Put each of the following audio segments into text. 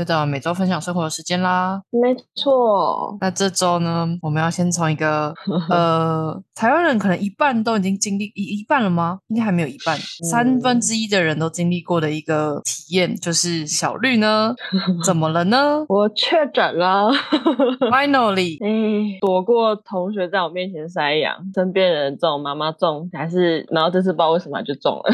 又到每周分享生活的时间啦。没错，那这周呢，我们要先从一个 呃，台湾人可能一半都已经经历一一半了吗？应该还没有一半，三分之一的人都经历过的一个体验，就是小绿呢，怎么了呢我确诊了。？Finally，哎，躲过同学在我面前塞羊，身边人中，妈妈中，还是然后这次不知道为什么就中了。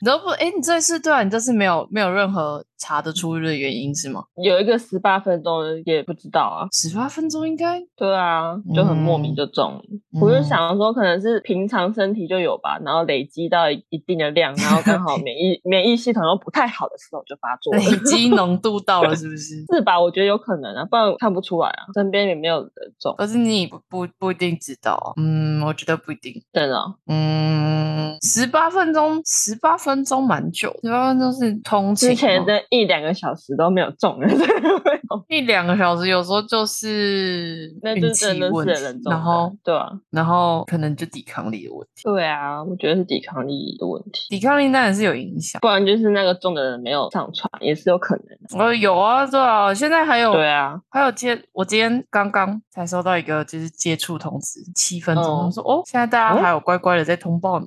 你都不哎，你这次对啊，你这次没有没有任何查得出的原因是吗？有一个十八分钟也不知道啊。十八分钟应该对啊，就很莫名嗯就中了。我就嗯想说，可能是平常身体就有吧，然后累积到一一定的量，然后刚好免疫免疫系统又不太好的时候就发作了。累积浓度到了，是不是？是吧？我觉得有可能啊，不然看不出来啊，身边也没有人中，可是你不不不一定知道啊，嗯，我觉得不一定，真的哦、嗯，十八分钟，十八分钟蛮久，十八分钟是通勤之前吗的一两个小时都没有中 一两个小时，有时候就是那就运气真的问人，中然后对啊，然后可能就抵抗力的问题，对啊，我觉得是抵抗力的问题，抵抗力当然是有影响。不然就是那个中的人没有上传，也是有可能的。呃，有啊，对啊，现在还有对啊，还有接，我今天刚刚才收到一个就是接触通知，七分钟，说哦，现在大家哦还有乖乖的在通报呢。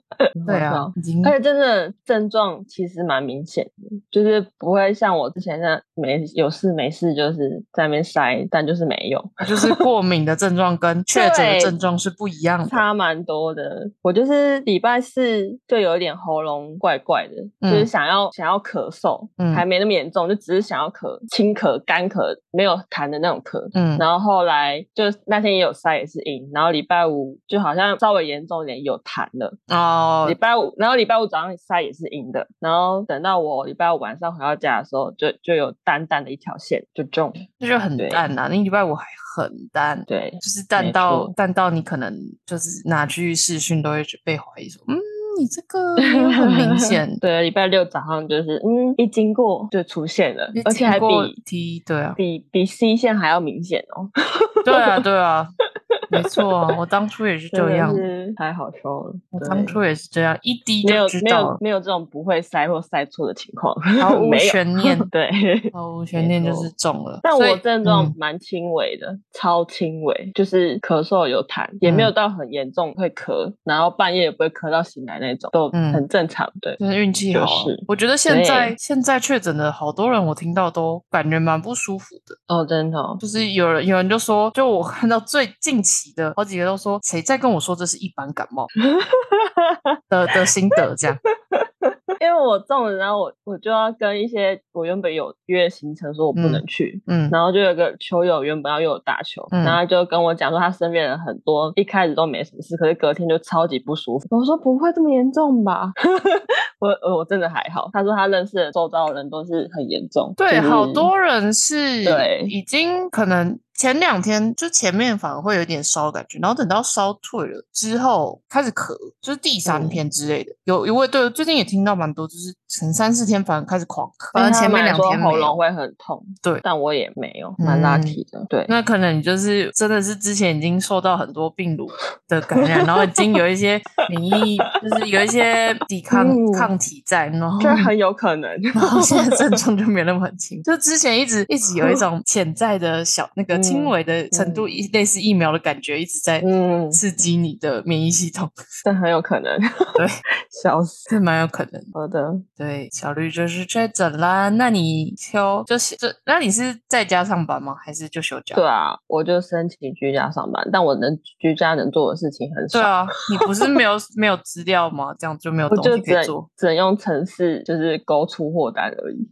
对啊而且真的症状其实蛮明显的，就是不会像我之前那没有事没事就是在那边塞，但就是没有，就是过敏的症状跟确诊的症状是不一样的。差蛮多的。我就是礼拜四就有一点喉咙怪怪的，就是嗯想要想要咳嗽，嗯还没那么严重，就只是想要咳，轻咳、干咳，没有痰的那种咳。嗯，然后后来就那天也有塞也是阴，然后礼拜五就好像稍微严重一点有痰了。哦礼，拜五，然后礼拜五早上塞也是阴的，然后等到我礼拜五晚上回到家的时候，就就有淡淡的一条线就中了。这就很淡呐、啊，那礼拜五还很淡，对，就是淡到淡到你可能就是拿去视讯都会被怀疑说，嗯，你这个很明显。对，礼拜六早上就是嗯，一经过就出现了，而且还比 T 对啊，比比 C 线还要明显哦。对啊，对啊，没错啊，我当初也是这样，是太好笑了。我当初也是这样，一滴没有没就知道了，有没有这种不会塞或塞错的情况，毫无悬念对，毫无悬念就是中了。但我症状嗯蛮轻微的，超轻微，就是咳嗽有痰，也没有到很严重会咳，然后半夜也不会咳到醒来那种，都嗯很正常。对，就是运气好、我觉得现在现在确诊的好多人，我听到都感觉蛮不舒服的。哦，真的哦、就是有人有人就说，就我看到最近期的好几个都说，谁在跟我说这是一般感冒的的心得这样。因为我中了，然后我我就要跟一些我原本有约行程说我不能去，嗯然后就有个球友原本要约我打球，嗯然后他就跟我讲说他身边人很多一开始都没什么事，可是隔天就超级不舒服。我说不会这么严重吧？我我我真的还好。他说他认识的周遭的人都是很严重，对，就是好多人是对已经可能前两天就前面反而会有点烧感觉，然后等到烧退了之后开始咳，就是第三嗯天之类的。有一位对，最近也听到蛮多，就是前三四天反而开始狂咳，反正前面两天。喉咙会很痛，对但我也没有，蛮 lucky 的。对，那可能你就是真的是之前已经受到很多病毒的感染，然后已经有一些免疫，就是有一些抵抗、嗯抗体在，然后这很有可能。然后现在症状就没那么很轻，就之前一直一直有一种潜在的小那个轻嗯微的程度，一类似疫苗的感觉，一直在嗯，刺激你的免疫系统，这很有可能。对，笑死。这蛮有可能。好的，对，小绿就是确诊啦。那你休就是就那你是在家上班吗？还是就休假？对啊，我就申请居家上班，但我能居家能做的事情很少。对啊，你不是没有 没有资料吗？这样就没有我东西可以做只能用城市就是勾出货单而已。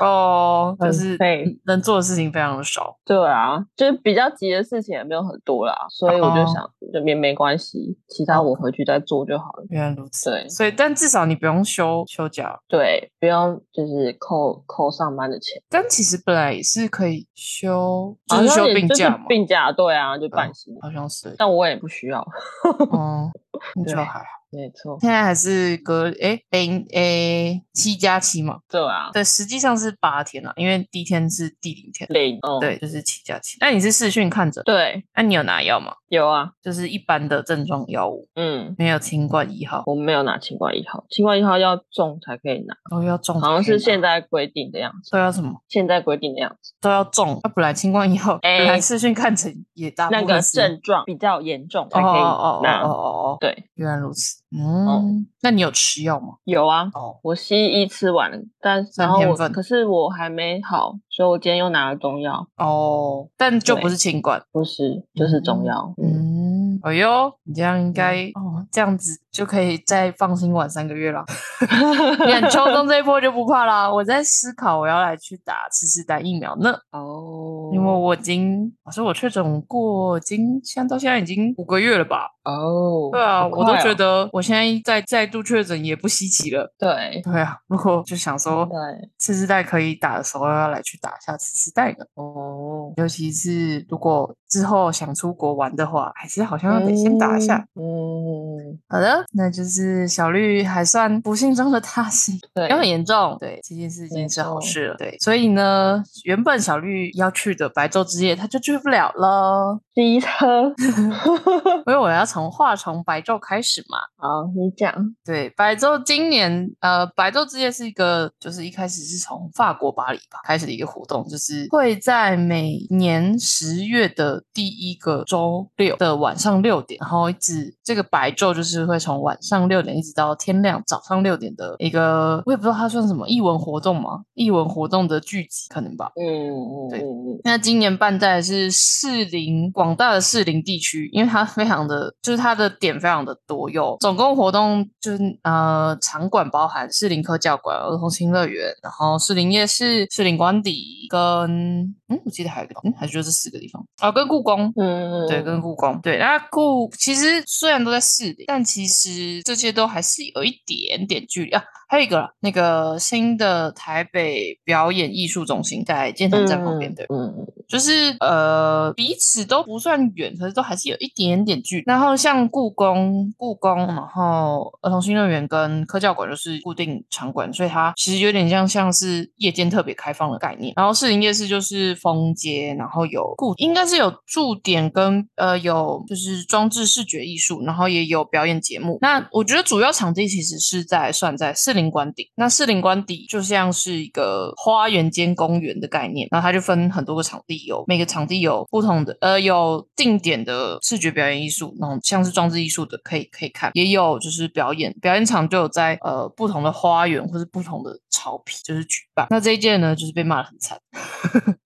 哦，就是废能做的事情非常的少。对啊，就是比较急的事情也没有很多啦，所以我就哦想就没没关系，其他我回去再做就好了。原来如此，对所以但至少你不用休休假，对，不用就是扣扣上班的钱，但其实本来也是可以休，就是休病假嘛，病假对啊，就半薪，好像是，但我也不需要。哦，那就对还好。没错，现在还是隔诶零诶七加七嘛，对啊，对，实际上是八天了，因为第一天是第零天，零，哦，对，就是七加七。那你是视讯看诊，对，那你有拿药吗？有啊，就是一般的症状药物，嗯，没有清冠一号，我没有拿清冠一号，清冠一号要中才可以拿，哦要中，好像是现在规定的样子，都要什么？现在规定的样子，都要中。那本来清冠一号，哎本来视讯看诊也大部那个症状比较严重才哦可以哦哦拿，哦哦哦，对，原来如此。嗯，那你有吃药吗？有啊，哦，我西医吃完了，但然后我可是我还没好，所以我今天又拿了中药，哦，但就不是清管。不是就是中药，嗯，嗯，哎呦，你这样应该哦，这样子就可以再放心玩三个月了。你看秋冬这一波就不怕啦。我在思考我要来去打次世代疫苗呢，哦，因为我已经，我说我确诊过，已经现在到现在已经五个月了吧？哦，对啊，好我都觉得我现在再再度确诊也不稀奇了。对对啊，如果就想说对，次世代可以打的时候，要来去打一下次世代的。哦，尤其是如果之后想出国玩的话，还是好像要得先打一下。嗯，好的，那就是小绿还算不幸中的大幸，对没有很严重。对，这件事情没是好事了。对，所以呢，原本小绿要去的白昼之夜，他就去不了了，机车，因为我要从话从白昼开始嘛。好，你讲，对，白昼今年呃，白昼之夜是一个，就是一开始是从法国巴黎吧开始的一个活动，就是会在每年十月的第一个周六的晚上六点，然后一直这个白昼就是会从晚上六点一直到天亮早上六点的一个，我也不知道它算什么艺文活动吗？艺文活动的聚集可能吧。嗯嗯对那今年办在的是士林广大的士林地区，因为它非常的，就是它的点非常的多，有总共活动就是呃场馆包含士林科教馆、儿童新乐园，然后士林夜市、士林官邸跟嗯，我记得还有一个，嗯，还是就这四个地方啊，跟故宫。嗯，对，跟故宫对，那故其实虽然都在市里，但其实这些都还是有一点点距离啊。还有一个那个新的台北表演艺术中心在建潭站旁边对，嗯嗯就是呃彼此都不算远，可是都还是有一点点距离。然后像故宫、故宫，然后儿童新乐园跟科教馆就是固定场馆，所以它其实有点像像是夜间特别开放的概念。然后市营夜市就是封街，然后有固应该是有驻点跟呃有就是装置视觉艺术，然后也有表演节目。那我觉得主要场地其实是在算在士林官邸。那士林官邸就像是一个花园兼公园的概念，然后它就分很多个场地，有每个场地有不同的呃有定点的视觉表演艺术，那种像是装置艺术的可以可以看，也有就是表演表演场就有在呃不同的花园或是不同的草皮就是举办。那这一届呢就是被骂的很惨。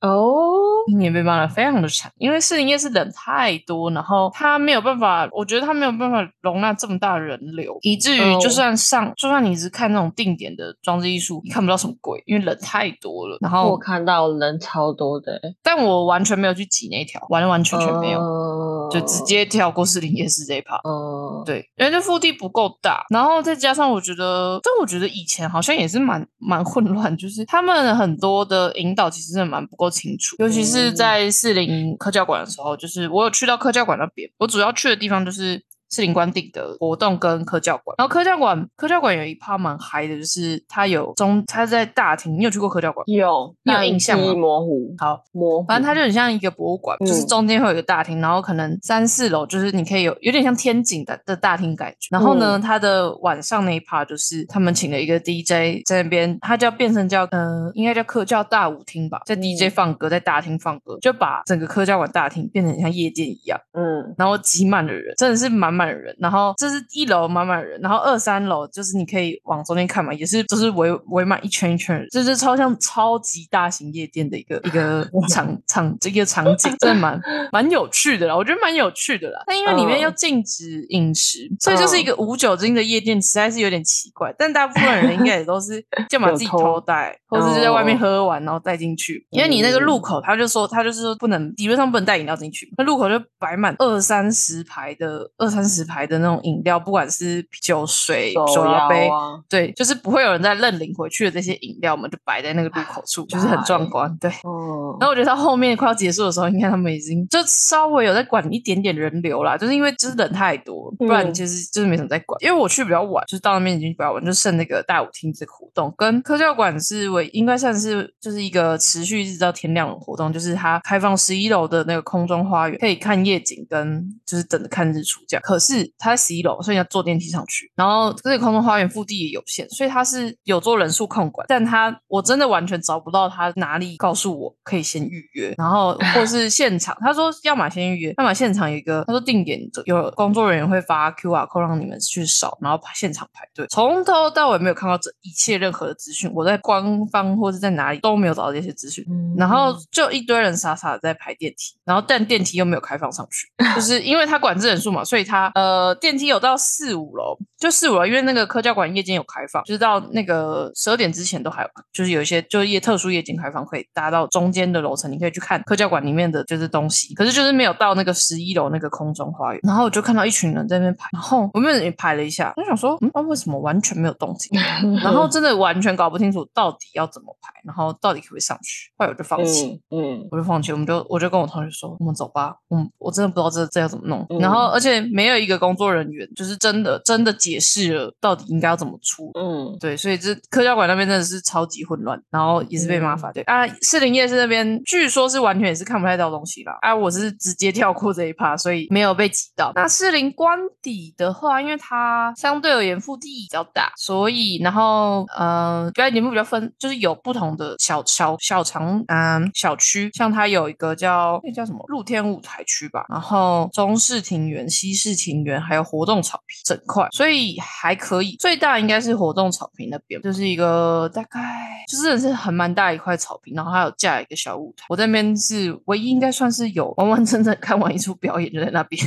哦，今年被骂的非常的惨，因为士林夜市人太多，然后他没有办法，我觉得他没有办法容纳这么大的人流，以至于哦就算上，就算你是看那种定点的装置艺术，你看不到什么鬼，因为人太多了。然后，我看到人超多的欸，但我完全没有去挤那条，完完全全没有，有就直，接跳过士林夜市这一趴。嗯，对，因为这腹地不够大，然后再加上我觉得，但我觉得以前好像也是蛮蛮混乱，就是他们很多的引导其实是蛮不够清楚，尤其是在士林科教馆的时候，就是我有去到科教馆那边，我主要去的地方就是。士林官邸的活动跟科教馆，然后科教馆科教馆有一趴蛮嗨的，就是它有中它在大厅，你有去过科教馆？有，你有印象吗？模糊，好，模糊，反正它就很像一个博物馆，就是嗯。中间会有一个大厅，然后可能三四楼就是你可以有有点像天井的的大厅感觉。然后呢，嗯。它的晚上那一 part 就是他们请了一个 DJ 在那边，他叫变成叫呃，应该叫科教大舞厅吧，在 DJ 嗯。放歌，在大厅放歌，就把整个科教馆大厅变成像夜店一样。嗯，然后挤满了人，真的是满满人。然后这是一楼满满人，然后二三楼就是你可以往中间看嘛，也是就是围围满一圈一圈人，就是超像超级大型夜店的一个一个 场场这个场景，真的蛮 蛮有趣的啦，我觉得蛮有趣的啦。但因为里面嗯要禁止饮食，所以就是一个无酒精的夜店，实在是有点奇怪。但大部分人应该也都是 就把自己有偷偷带，或者就在外面哦喝完然后带进去，因为你那个入口，他就说他就是说不能理论上不能带饮料进去，那路口就摆满二三十排的二三十排的那种饮料，不管是酒水、手手摇杯，啊，对，就是不会有人再认领回去的这些饮料们，就摆在那个路口处，就是很壮观。对，嗯然后我觉得到后面快要结束的时候，应该他们已经就稍微有在管一点点人流啦，就是因为就是人太多，不然嗯其实就是没什么在管。因为我去比较晚，就是到那边已经比较晚，就剩那个大舞厅这个活动，跟科教馆是为应该算是就是一个持续一直到天亮的活动，就是它开放十一楼的那个空中花园，可以看夜景跟就是等着看日出这样。可是他在十一楼，所以要坐电梯上去，然后这个空中花园腹地也有限，所以他是有做人数控管，但他我真的完全找不到他哪里告诉我可以先预约，然后 或是现场，他说要么先预约，要么现场有一个他说定点有工作人员会发 QR code 让你们去扫，然后排现场排队，从头到尾没有看到这一切任何的资讯，我在官方或是在哪里都没有找到这些资讯。嗯。然后就一堆人傻傻的在排电梯，然后但电梯又没有开放上去，就是因为他管制人数嘛，所以它呃电梯有到四五楼，就四五楼，因为那个科教馆夜间有开放，就是到那个十二点之前都还有，就是有一些就是夜特殊夜间开放，可以搭到中间的楼层，你可以去看科教馆里面的就是东西，可是就是没有到那个十一楼那个空中花园，然后我就看到一群人在那边排，然后我们也排了一下，我想说，嗯，啊、为什么完全没有动静？然后真的完全搞不清楚到底要怎么排，然后到底可不可以上去，后来我就放弃。嗯嗯我就放弃，我们就我就跟我同学说，我们走吧，嗯，我真的不知道这这要怎么弄。嗯然后而且没有一个工作人员，就是真的真的解释了到底应该要怎么出。嗯对，所以这科教馆那边真的是超级混乱，然后也是被骂法。对啊，士林夜市那边据说是完全也是看不太到东西啦。啊，我是直接跳过这一趴，所以没有被挤到。那士林官邸的话，因为它相对而言腹地比较大，所以然后呃，表演节目比较分，就是有不同的小小小长嗯小区，像它有一个叫那叫什么露天舞台区吧，然后中式庭园、西式庭园，还有活动草坪整块，所以还可以。最大应该是活动草坪那边，就是一个大概就是真的是很蛮大一块草坪，然后还有架一个小舞台。我在那边是唯一应该算是有完完整整看完一出表演，就在那边。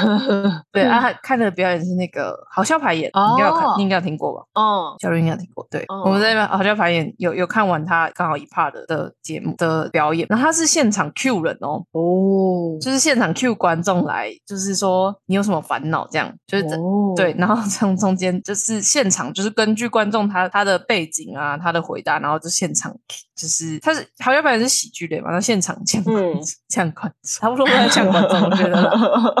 对啊，看的表演是那个好笑排演，你应该有看，哦你应该有听过吧？哦小瑞应该有听过，对，哦我们在那边好笑排演有有看完他刚好一 part 的的节目的表演，然后他是现场 Q 人哦，哦就是现场 Q 观众来，就是说你有什么烦恼这样，就是对，然后从中间就是现场，就是根据观众他他的背景啊，他的回答，然后就现场就是他是好像本来是喜剧类嘛，那现场呛观嗯呛观众，差不多都在呛观众，我觉得啦。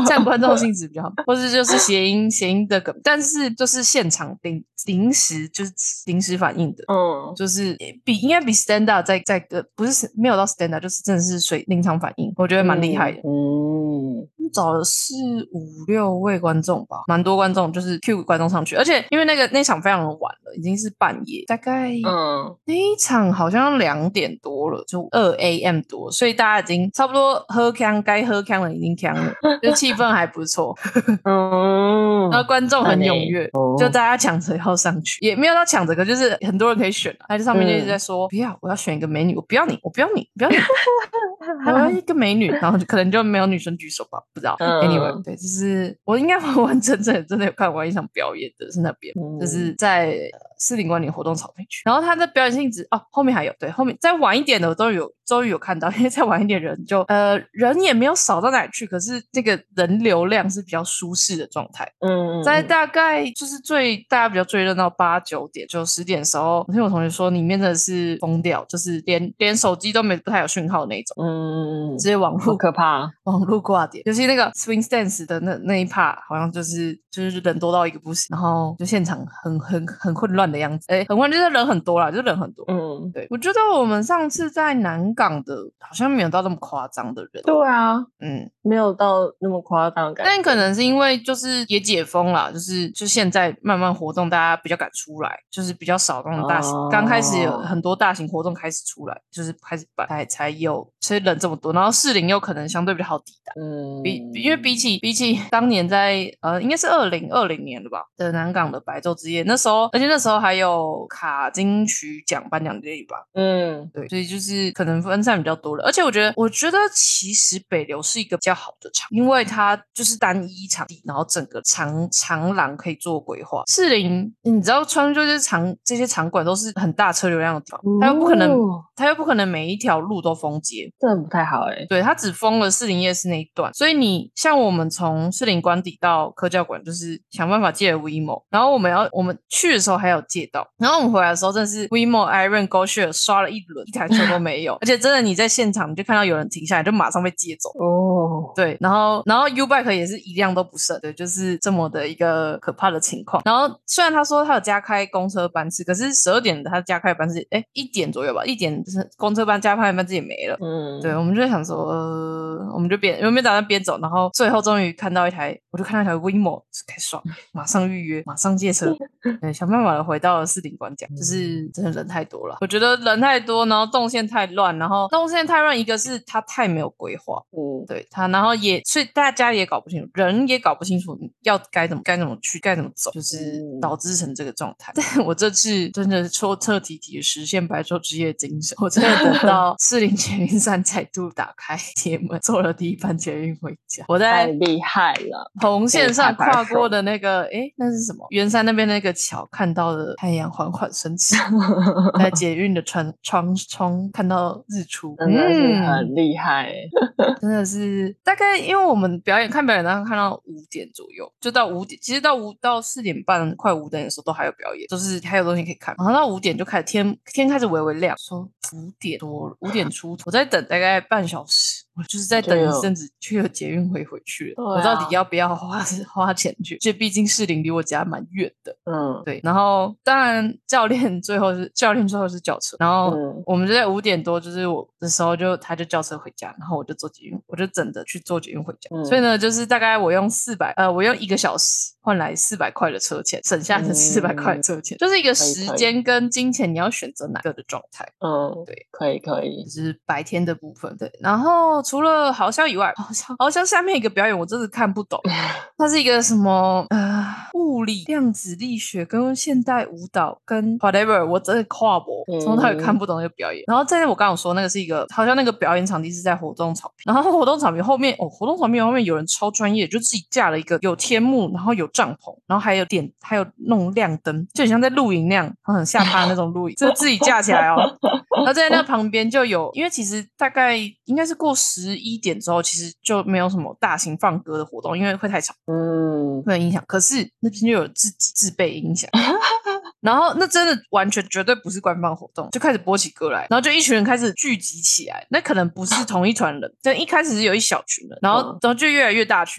占观众性质比较好，或是就是谐音谐音的梗，但是就是现场临临时就是临时反应的，嗯就是比应该比 stand up 在在个不是没有到 stand up，就是真的是水临场反应，我觉得蛮厉害的。嗯找了四五六位观众吧，蛮多观众，就是 Q 观众上去，而且因为那个那场非常的晚了，已经是半夜，大概嗯。那一场好像两点多了，就二 AM 多，所以大家已经差不多喝康该喝康了，已经康了，就气氛还不错，嗯 然后观众很踊跃，哦就大家抢着要上去，也没有到抢着，可就是很多人可以选啊。他在上面就一直在说，不要，我要选一个美女，我不要你，我不要你，不要你，我要一个美女，然后就可能就没有女生举手吧，不知道。嗯 Anyway，对，就是我应该 完完整整真的有看完一场表演的，是那边，嗯就是在呃四零关里活动草坪区。然后他的表演性质哦，后面还有对，后面再晚一点的我都有终于有看到，因为再晚一点人就呃人也没有少到哪里去，可是这个人流量是比较舒适的状态。嗯在大概就是最大家比较最热闹八九点就十点的时候，我听我同学说里面真的是疯掉，就是连连手机都没不太有讯号的那种，嗯直接网好络可怕，网络挂点，尤其那个 swing dance 的那那一 part，好像就是就是人多到一个不行，然后就现场很很很混乱的样子，哎，很混乱就是人很多啦，就人很多。嗯，对，我觉得我们上次在南港的，好像没有到那么夸张的人，对啊，嗯，没有到那么夸张感，但可能是因为就是也解封了，就是就现在慢慢活动，大家比较敢出来，就是比较少那种大型。刚、开始有哦很多大型活动开始出来，就是开始办，才才有，所以人这么多。然后士林又可能相对比较好抵达，嗯，比比因为比起比起当年在呃应该是二零二零年了吧的南港的白昼之夜，那时候而且那时候还有卡金曲奖颁奖典礼吧。嗯，对，所以就是可能分散比较多了。而且我觉得，我觉得其实北流是一个比较好的场，因为它就是单一场地，然后整个长长廊可以做规划。士林，你知道川就是场这些场馆都是很大车流量的地方，它又不可能，哦它又不可能每一条路都封街。这不太好哎。对，它只封了士林夜市那一段，所以你像我们从士林官邸到科教馆，就是想办法借了 WeMo，然后我们要我们去的时候还有借到，然后我们回来的时候真的是 WeMo、Iron、GoShare 刷了一轮，一台车都没有，而且真的你在现场你就看到有人停下来，就马上被借走。哦，对，然后然后 U Bike 也是一辆都不剩，对，就是这么的一个可怕的情况。然后虽然他说他有加开公车班次，可是十二点的他加开班次，哎，一点左右吧，一点就是公车班加开班次也没了。嗯，对，我们就在想说，呃，我们就边我们边打算边走，然后最后终于看到一台，我就看到一台 WeMo 开始爽，马上预约，马上借车，对，想办法的回到了四顶关讲，就是真的人太多了，我觉得人太多，然后动线太乱，然后动线太乱，一个是他太没有规划，嗯，对他，然后也所以大家也搞不清楚，人也搞不清楚要该怎么该怎么去该怎么走，就是嗯导致成这个状态。但我这次真的彻彻底底地实现白昼之夜精神，我真的等到 四林捷运站再度打开铁门，坐了第一班捷运回家。我太在厉害了。红线上跨过的那个，哎，那是什么？圆山那边那个桥，看到了太阳缓缓升起，在捷运的窗窗窗看到日出，真的是嗯很厉害欸，真的是大概，因为我们表演看表演，大概看到五点左右，就到五点，其实到五到四点半，快五点的时候都还有表演，就是还有东西可以看。然后到五点就开始天天开始微微亮，说五点多了，五点出头，我在等大概半小时，我就是在等一阵子，就有捷运会回去了。啊我到底要不要花 花钱去？这毕竟士林离我家蛮远的。嗯对，然后当然教练最后是教练最后是叫车，然后嗯我们就在五点多，就是我的时候就他就叫车回家，然后我就坐捷运，我就等着去坐捷运回家。嗯所以呢，就是大概我用四百呃，我用一个小时换来四百块的车钱，省下的四百块的车钱，就是一个时间跟金钱你要选择哪个的状态。嗯，对，可以可以就，是白天的部分，对。然后除了好笑以外，好像好像下面一个表演我真的看不懂，它是一个什么呃物理、量子力学跟现代舞蹈跟 whatever，我真的跨博，从头到尾看不懂那个表演。然后在我刚刚有说那个是一个，好像那个表演场地是在活动场地，然后活动场地后面哦，活动场地后面有人超专业，就自己架了一个有天幕，然后有帐篷，然后还有点还有弄亮灯，就很像在露营那样，很下趴那种露营，就自己架起来哦。然后在那旁边就有，因为其实大概应该是过十一点之后，其实就没有什么大型放歌的活动，因为会太吵，嗯，会很影响。可是那边就有自己自备音响，然后那真的完全绝对不是官方活动，就开始播起歌来，然后就一群人开始聚集起来。那可能不是同一团人，但一开始是有一小群人，然后嗯然后就越来越大群。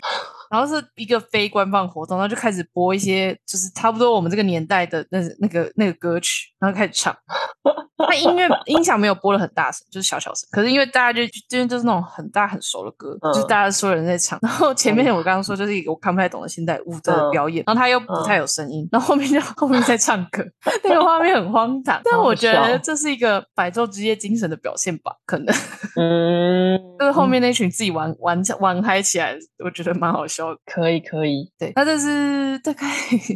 然后是一个非官方活动，然后就开始播一些就是差不多我们这个年代的那那个那个歌曲，然后开始唱。他音乐音响没有播的很大声，就是小小声。可是因为大家就就因为就是那种很大很熟的歌，嗯就是大家所有人在唱。然后前面我刚刚说就是一个我看不太懂的现代舞的嗯表演，然后他又不太有声音，然后后面就后面在唱歌，那个画面很荒唐。但我觉得这是一个百昼之夜精神的表现吧，可能嗯，就是后面那群自己玩玩玩嗨起来，我觉得蛮好笑的。可以可以，对，那这是大概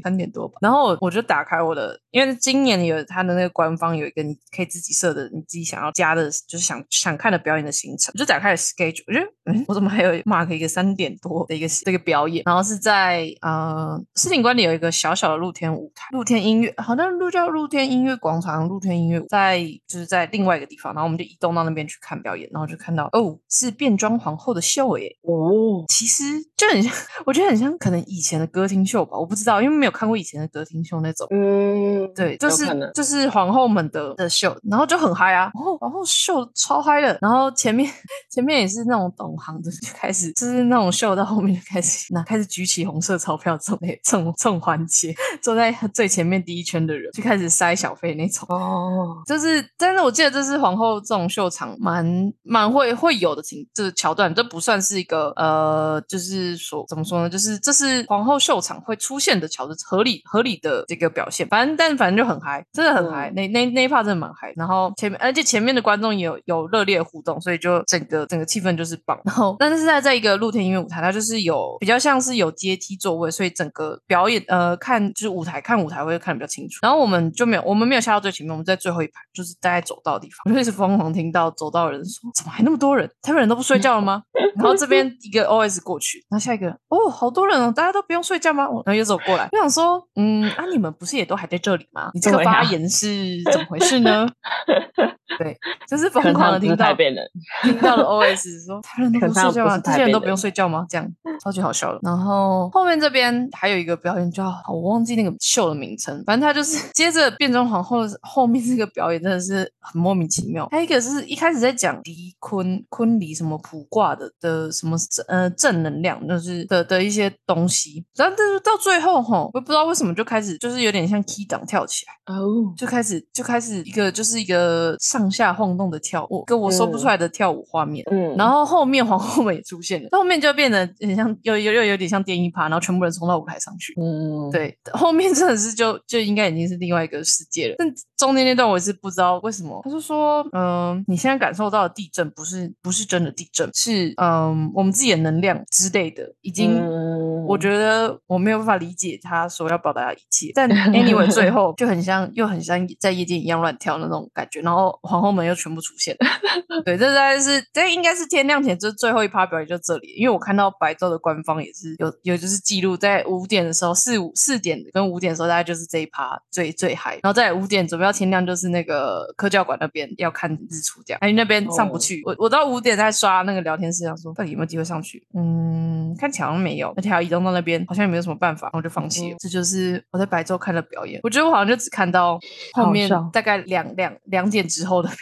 三点多吧。然后我我就打开我的，因为今年有他的那个官方有一个你可以自己设的，你自己想要加的，就是想想看的表演的行程，我就打开了 schedule，我觉得嗯，我怎么还有 mark 一个三点多的一个这个表演，然后是在呃狮顶关里有一个小小的露天舞台，露天音乐，好像露叫露天音乐广场，露天音乐舞在就是在另外一个地方，然后我们就移动到那边去看表演，然后就看到哦是变装皇后的秀耶，哦，其实就很像，我觉得很像可能以前的歌厅秀吧，我不知道，因为没有看过以前的歌厅秀那种。嗯，对，就是就是皇后们的的秀，然后就很嗨啊，然后然后秀超嗨的，然后前面 前面也是那种懂行的，就开始就是那种秀到后面就开始那开始举起红色钞票这种这种这种环节，坐在最前面第一圈的人就开始塞小费那种。哦，就是，但是我记得这是皇后这种秀场蛮蛮会会有的情，这个桥段，这不算是一个呃，就是说怎么说呢？就是这是皇后秀场会出现的桥的合理合理的这个表现。反正但反正就很嗨，真的很嗨，那那那一 part 真的蛮嗨。然后前面而且前面的观众也有有热烈的互动，所以就整个整个气氛就是棒。然后但是在在一个露天音乐舞台，它就是有比较像是有阶梯座位，所以整个表演呃看就是舞台看舞台会看得比较清楚。然后我们就没有我们没有下到最前面，我们在最后一排，就是大概走到的地方，我 就一直疯狂听到走到的人说：“怎么还那么多人？台湾人都不睡觉了吗？”然后这边 一个 OS 过去，然后下一个哦，好多人哦，大家都不用睡觉吗？然后又走过来，我想说，嗯，啊，你们不是也都还在这里吗？你这个发言是怎么回事呢？对，就是疯狂的听到北人，听到了 OS 说台湾人都不睡觉吗？这些人都不用睡觉吗？这样超级好笑的。然后后面这边还有一个表演叫我忘记那个秀的名称，反正他就是 接着变装皇后后面这个表演真的是很莫名其妙。还有一个是一开始在讲离坤坤离什么卜卦的的什么呃正能量，就是的的一些东西，然后但是到最后哈，我也不知道为什么就开始就是有点像 key 档跳起来。哦，就开始就开始一个就是一个上下晃动的跳舞，跟我说不出来的跳舞画面。嗯，然后后面皇后们也出现了，后面就变得很像又又又有点像电音趴，然后全部人冲到舞台上去。嗯，对，后面真的是就就应该已经是另外一个世界了。但中间那段我也是不知道为什么，他就说，嗯、你现在感受到的地震不是不是真的地震，是嗯我们自己的能量之类的，已经。嗯我觉得我没有办法理解他所要表达的一切，但 anyway 最后就很像，又很像在夜店一样乱跳那种感觉，然后皇后们又全部出现了。对，这大概是这应该是天亮前就最后一趴表演就这里，因为我看到白昼的官方也是有有就是记录在五点的时候，四五四点跟五点的时候大概就是这一趴最最嗨，然后在五点准备要天亮就是那个科教馆那边要看日出这样，哎那边上不哦。去，我我到五点在刷那个聊天室，想说到底有没有机会上去，嗯，看起来好像没有，而且还要移动到那边，好像也没有什么办法，然后就放弃了。嗯这就是我在白昼看的表演，我觉得我好像就只看到后面大概两两两点之后的表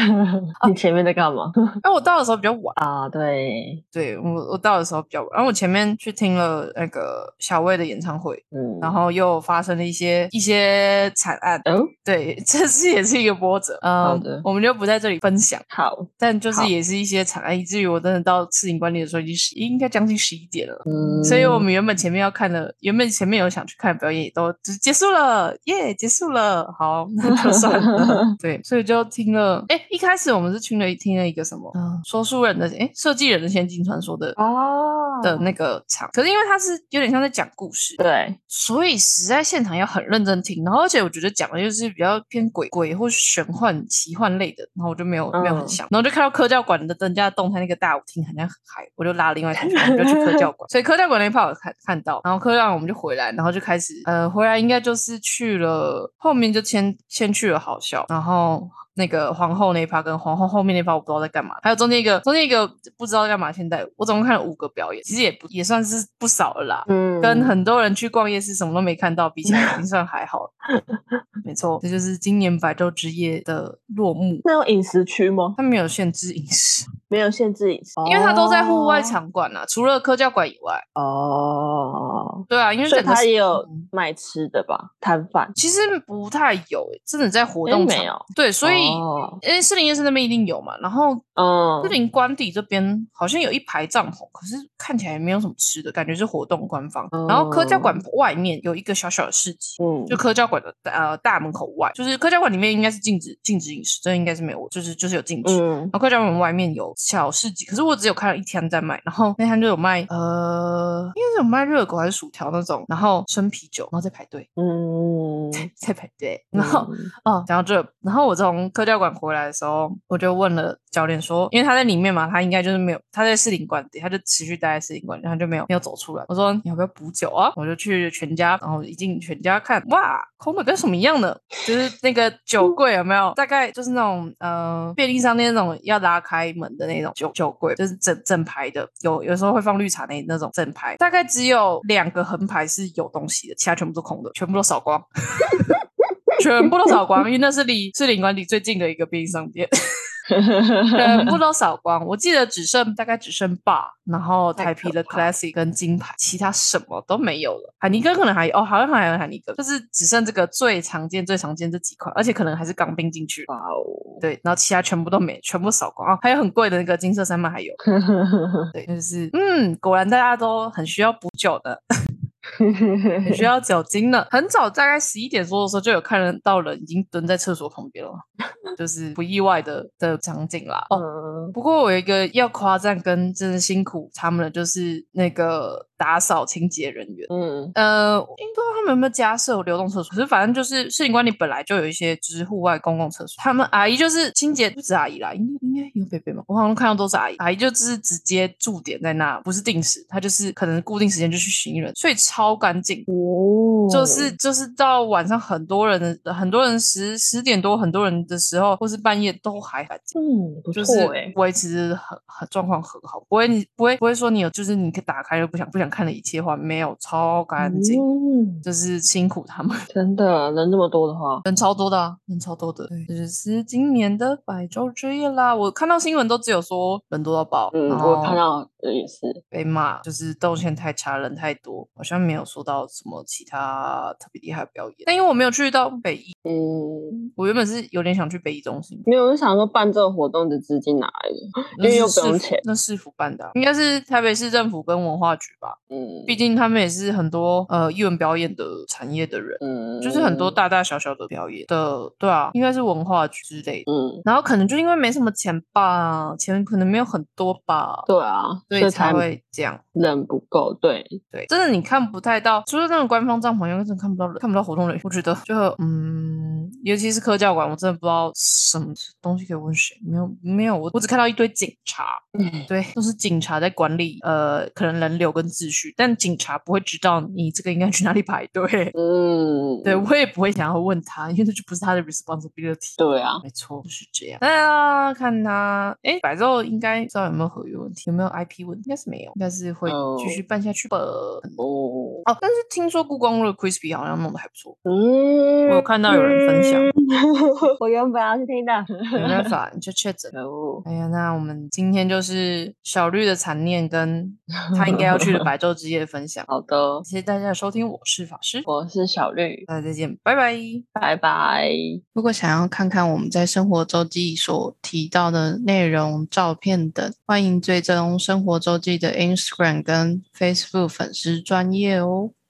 演，你前面在干嘛？哎，我到的时候比较晚。啊，对，对我，我到的时候比较晚，然后我前面去听了那个小魏的演唱会，嗯，然后又发生了一些一些惨案，哦，对，这是也是一个波折，嗯、好的我们就不在这里分享，好，但就是也是一些惨案，以至于我真的到赤井管理的时候已经十应该将近十一点了。嗯，所以我们原本前面要看的，原本前面有想去看的表演，也都就是结束了，耶，结束了，好，那就算了。对，所以就听了，哎，一开始我们是听了听了一个什么，嗯，说书人的，哎，设计人的仙境传说的哦。的那个场，可是因为他是有点像在讲故事，对，所以实在现场要很认真听，然后而且我觉得讲的就是比较偏鬼鬼或玄幻、奇幻类的，然后我就没有、没有很嗯想，然后就看到科教馆的增加动态那个大舞厅好像很嗨，我就拉另外同学，我就去科教馆，所以科教馆那一 part 我看看到，然后科长我们就回来，然后就开始呃回来应该就是去了后面就先先去了好笑，然后。那个皇后那一趴跟皇后后面那一趴我不知道在干嘛，还有中间一个中间一个不知道在干嘛。现在我总共看了五个表演，其实也不也算是不少了啦。嗯，跟很多人去逛夜市什么都没看到比起来，已经算还好了。没错，这就是今年白昼之夜的落幕。那有饮食区吗？它没有限制饮食，没有限制饮食，因为它都在户外场馆啊，除了科教馆以外。哦，对啊，因为它也有嗯卖吃的吧，摊贩。其实不太有欸，真的在活动没有对，所以哦因为士林夜市那边一定有嘛，然后嗯士，林官邸这边好像有一排帐篷，可是看起来没有什么吃的，感觉是活动官方。然后科教馆外面有一个小小的市集，嗯，就科教馆的呃大门口外，就是科教馆里面应该是禁止禁止饮食，这应该是没有，就是就是有禁止。嗯然后科教馆外面有小市集，可是我只有看到一天在卖，然后那天就有卖呃，应该是有卖热狗还是薯条那种，然后生啤酒，然后在排队，嗯，在排队，然后嗯哦，讲到这，然后我从科教馆回来的时候，我就问了教练说，因为他在里面嘛，他应该就是没有，他在士林馆底，他就持续待在士林官邸，然后就没有没有走出来。我说你要不要补酒啊？我就去全家，然后一进全家看，哇，空的跟什么一样的？就是那个酒柜有没有？大概就是那种呃便利商店那种要拉开门的那种酒酒柜，就是整整排的，有有时候会放绿茶那那种整排，大概只有两个横排是有东西的，其他全部都空的，全部都扫光。全部都扫光，因为那是离是领馆里最近的一个便利商店，全部都扫光。我记得只剩大概只剩霸，然后台啤的 Classic 跟金牌，其他什么都没有了。海尼根可能还有哦，好像还有海尼根，就是只剩这个最常见、最常见这几款，而且可能还是刚并进去。哇哦，对，然后其他全部都没，全部扫光啊！还有很贵的那个金色山脉还有，对，就是嗯，果然大家都很需要补酒的。很需要 酒精的。很早，大概十一点多的时候，就有看到人已经蹲在厕所旁边了，就是不意外的的场景啦。哦，嗯，不过我有一个要夸赞跟真的辛苦他们的，就是那个打扫清洁人员。嗯呃，不知道他们有没有加设流动厕所，可是反正就是摄影管理本来就有一些就是户外公共厕所，他们阿姨就是清洁，不止阿姨啦，应该应该有贝贝吗？我好像看到都是阿姨，阿姨就只是直接驻点在那，不是定时，她就是可能固定时间就去巡人，所以超干净。哦，就是就是到晚上很多人的很多人十十点多很多人的时候，或是半夜都还干净。嗯，不就是错哎，维持很很状况很好，不会你不会不会说你有就是你可以打开又不想不想看的一切话，没有超干净，嗯，就是辛苦他们，真的人这么多的话，人超多的、啊，人超多的，对，这就是今年的百周之夜啦。我看到新闻都只有说人多到爆，嗯，我看到的也是，被骂就是动线太差，人太多，好像没有说到什么其他特别厉害的表演。但因为我没有去到北艺，嗯，我原本是有点想去北艺中心，没有，我就想说办这个活动的资金哪来的？因为又不用钱那市府办的啊、应该是台北市政府跟文化局吧。嗯，毕竟他们也是很多呃艺文表演的产业的人，嗯，就是很多大大小小的表演的，对啊，应该是文化局之类的。嗯，然后可能就因为没什么钱吧，钱可能没有很多吧，对啊，所以才会这样。人不够，对，对，真的你看不太到，除了那种官方帐篷，因为真的看不到人，看不到活动人员。我觉得就嗯，尤其是科教馆，我真的不知道什么东西可以问谁，没有没有，我我只看到一堆警察，嗯对，都是警察在管理，呃，可能人流跟秩序，但警察不会知道你这个应该去哪里排队。嗯，对我也不会想要问他，因为这就不是他的 responsibility。对啊，没错，就是这样。哎呀，看他，哎，百昼应该不知道有没有合约问题，有没有 IP 问题，应该是没有，应该是会继续办下去吧。哦，哦，但是听说故宫的 Crispy 好像弄得还不错，嗯，我有看到有人分享，我原本要去听的，没办法，你就确诊。可恶，哎呀，那我们今天就是小绿的残念跟 他应该要去的白昼之夜的分享。好的，谢谢大家的收听，我是法师，我是小绿，大家再见，拜拜。拜拜。如果想要看看我们在生活周记所提到的内容、照片等，欢迎追踪生活周记的 Instagram 跟 Facebook 粉丝专业哦。